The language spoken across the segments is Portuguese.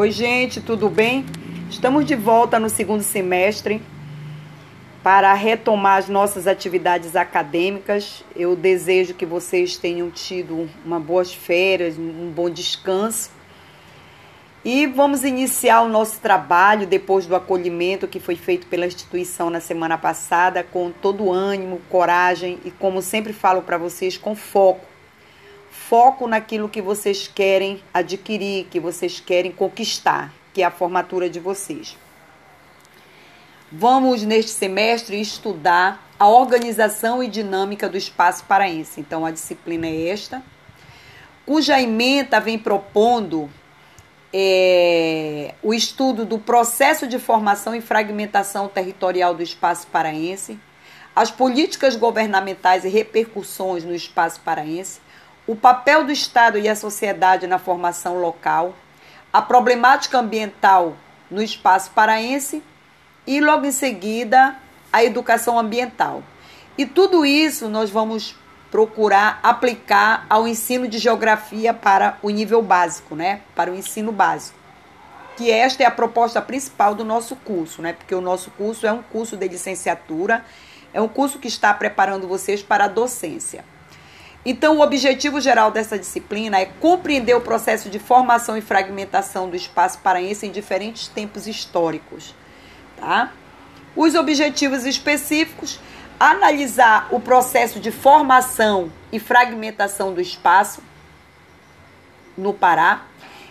Oi, gente, tudo bem? Estamos de volta no segundo semestre para retomar as nossas atividades acadêmicas. Eu desejo que vocês tenham tido uma boas férias, um bom descanso. E vamos iniciar o nosso trabalho depois do acolhimento que foi feito pela instituição na semana passada, com todo ânimo, coragem e, como sempre falo para vocês, com foco foco naquilo que vocês querem adquirir, que vocês querem conquistar, que é a formatura de vocês. Vamos, neste semestre, estudar a organização e dinâmica do espaço paraense. Então, a disciplina é esta, cuja ementa vem propondo é, o estudo do processo de formação e fragmentação territorial do espaço paraense, as políticas governamentais e repercussões no espaço paraense, o papel do Estado e a sociedade na formação local, a problemática ambiental no espaço paraense e, logo em seguida, a educação ambiental. E tudo isso nós vamos procurar aplicar ao ensino de geografia para o nível básico, né? Para o ensino básico. Que esta é a proposta principal do nosso curso, né? Porque o nosso curso é um curso de licenciatura, é um curso que está preparando vocês para a docência. Então, o objetivo geral dessa disciplina é compreender o processo de formação e fragmentação do espaço paraense em diferentes tempos históricos. Tá? Os objetivos específicos: analisar o processo de formação e fragmentação do espaço no Pará,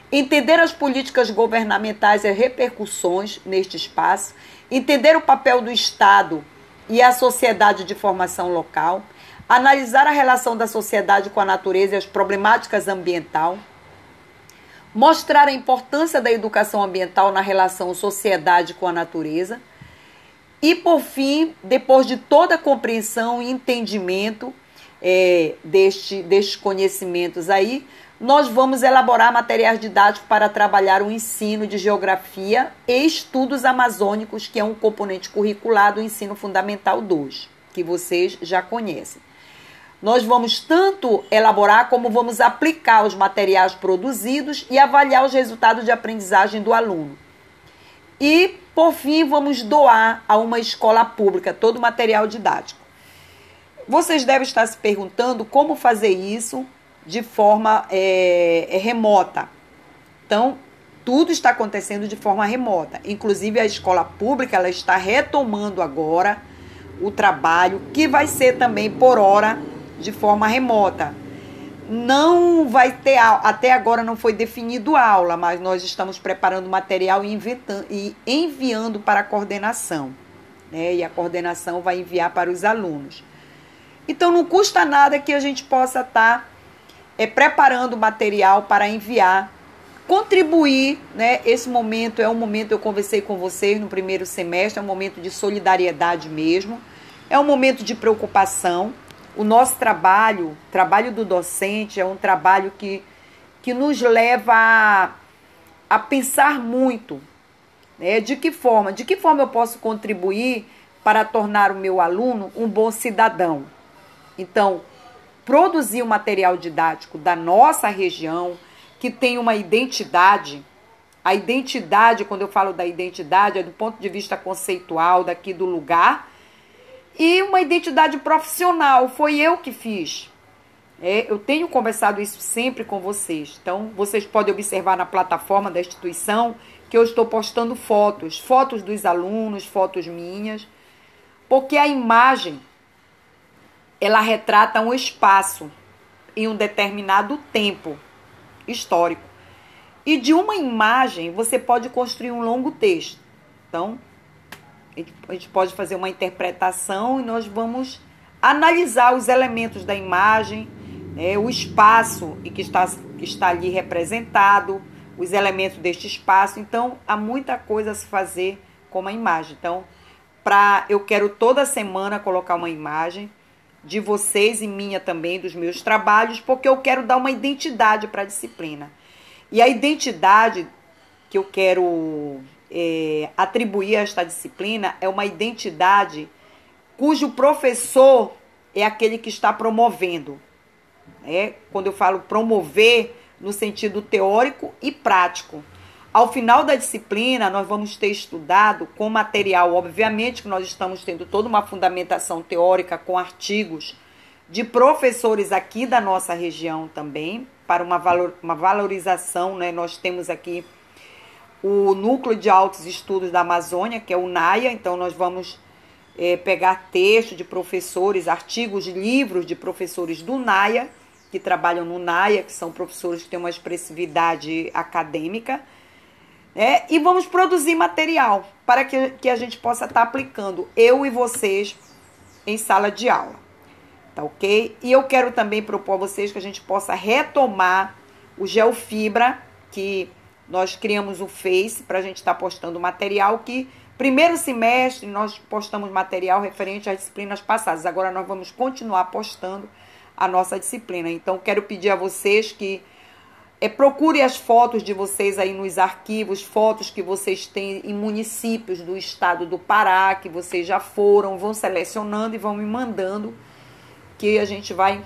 entender as políticas governamentais e repercussões neste espaço, entender o papel do Estado e a sociedade de formação local analisar a relação da sociedade com a natureza e as problemáticas ambiental, mostrar a importância da educação ambiental na relação sociedade com a natureza e, por fim, depois de toda a compreensão e entendimento é, deste, destes conhecimentos aí, nós vamos elaborar materiais didáticos para trabalhar o ensino de geografia e estudos amazônicos, que é um componente curricular do ensino fundamental 2, que vocês já conhecem. Nós vamos tanto elaborar como vamos aplicar os materiais produzidos e avaliar os resultados de aprendizagem do aluno. E, por fim, vamos doar a uma escola pública todo o material didático. Vocês devem estar se perguntando como fazer isso de forma é, remota. Então, tudo está acontecendo de forma remota. Inclusive, a escola pública ela está retomando agora o trabalho, que vai ser também por hora de forma remota. Não vai ter até agora não foi definido aula, mas nós estamos preparando material e, enviando para a coordenação. Né? E a coordenação vai enviar para os alunos. Então não custa nada que a gente possa estar tá, é, preparando material para enviar, contribuir, né? Esse momento é um momento, eu conversei com vocês no primeiro semestre, é um momento de solidariedade mesmo, é um momento de preocupação o nosso trabalho, trabalho do docente, é um trabalho que, que nos leva a, a pensar muito. Né? De que forma? De que forma eu posso contribuir para tornar o meu aluno um bom cidadão? Então, produzir um material didático da nossa região, que tem uma identidade. A identidade, quando eu falo da identidade, é do ponto de vista conceitual daqui do lugar e uma identidade profissional. Foi eu que fiz. É, eu tenho conversado isso sempre com vocês. Então, vocês podem observar na plataforma da instituição que eu estou postando fotos, fotos dos alunos, fotos minhas, porque a imagem ela retrata um espaço em um determinado tempo histórico. E de uma imagem você pode construir um longo texto. Então, a gente pode fazer uma interpretação e nós vamos analisar os elementos da imagem, né, o espaço que está, que está ali representado, os elementos deste espaço. Então, há muita coisa a se fazer com uma imagem. Então, pra, eu quero toda semana colocar uma imagem de vocês e minha também, dos meus trabalhos, porque eu quero dar uma identidade para a disciplina. E a identidade que eu quero é, atribuir a esta disciplina é uma identidade cujo professor é aquele que está promovendo. Né? Quando eu falo promover, no sentido teórico e prático. Ao final da disciplina, nós vamos ter estudado com material, obviamente que nós estamos tendo toda uma fundamentação teórica com artigos de professores aqui da nossa região também, para uma, valor, uma valorização, né? Nós temos aqui o Núcleo de Altos Estudos da Amazônia, que é o NAIA, então nós vamos é, pegar texto de professores, artigos, livros de professores do NAIA, que trabalham no NAIA, que são professores que têm uma expressividade acadêmica, né? e vamos produzir material para que, que a gente possa estar tá aplicando, eu e vocês, em sala de aula. Tá ok? E eu quero também propor a vocês que a gente possa retomar o Geofibra, que nós criamos o Face para a gente estar tá postando material que primeiro semestre nós postamos material referente às disciplinas passadas. Agora nós vamos continuar postando a nossa disciplina. Então quero pedir a vocês que é, procure as fotos de vocês aí nos arquivos, fotos que vocês têm em municípios do estado do Pará, que vocês já foram, vão selecionando e vão me mandando, que a gente vai,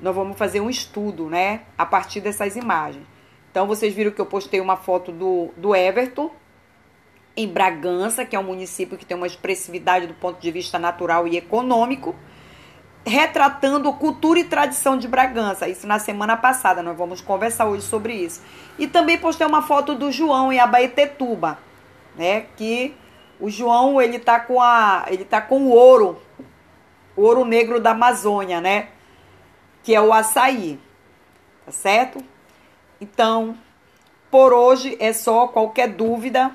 nós vamos fazer um estudo, né, a partir dessas imagens. Então, vocês viram que eu postei uma foto do, do Everton, em Bragança, que é um município que tem uma expressividade do ponto de vista natural e econômico, retratando cultura e tradição de Bragança. Isso na semana passada, nós vamos conversar hoje sobre isso. E também postei uma foto do João em Abaetetuba, né, que o João, ele tá com a, ele tá com o ouro, o ouro negro da Amazônia, né? Que é o açaí. Tá certo? Então, por hoje é só. Qualquer dúvida,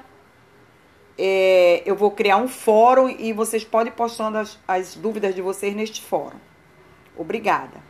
é, eu vou criar um fórum e vocês podem postando as, as dúvidas de vocês neste fórum. Obrigada.